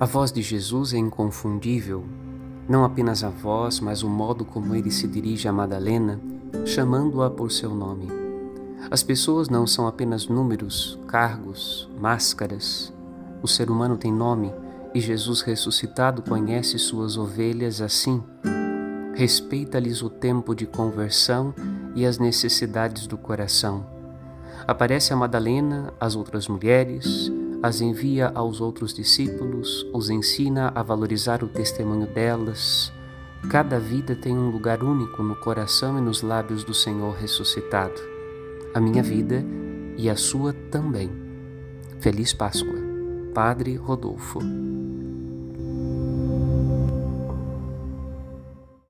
A voz de Jesus é inconfundível, não apenas a voz, mas o modo como ele se dirige a Madalena, chamando-a por seu nome. As pessoas não são apenas números, cargos, máscaras. O ser humano tem nome e Jesus ressuscitado conhece suas ovelhas assim. Respeita-lhes o tempo de conversão e as necessidades do coração. Aparece a Madalena, as outras mulheres, as envia aos outros discípulos, os ensina a valorizar o testemunho delas. Cada vida tem um lugar único no coração e nos lábios do Senhor ressuscitado. A minha vida e a sua também. Feliz Páscoa. Padre Rodolfo.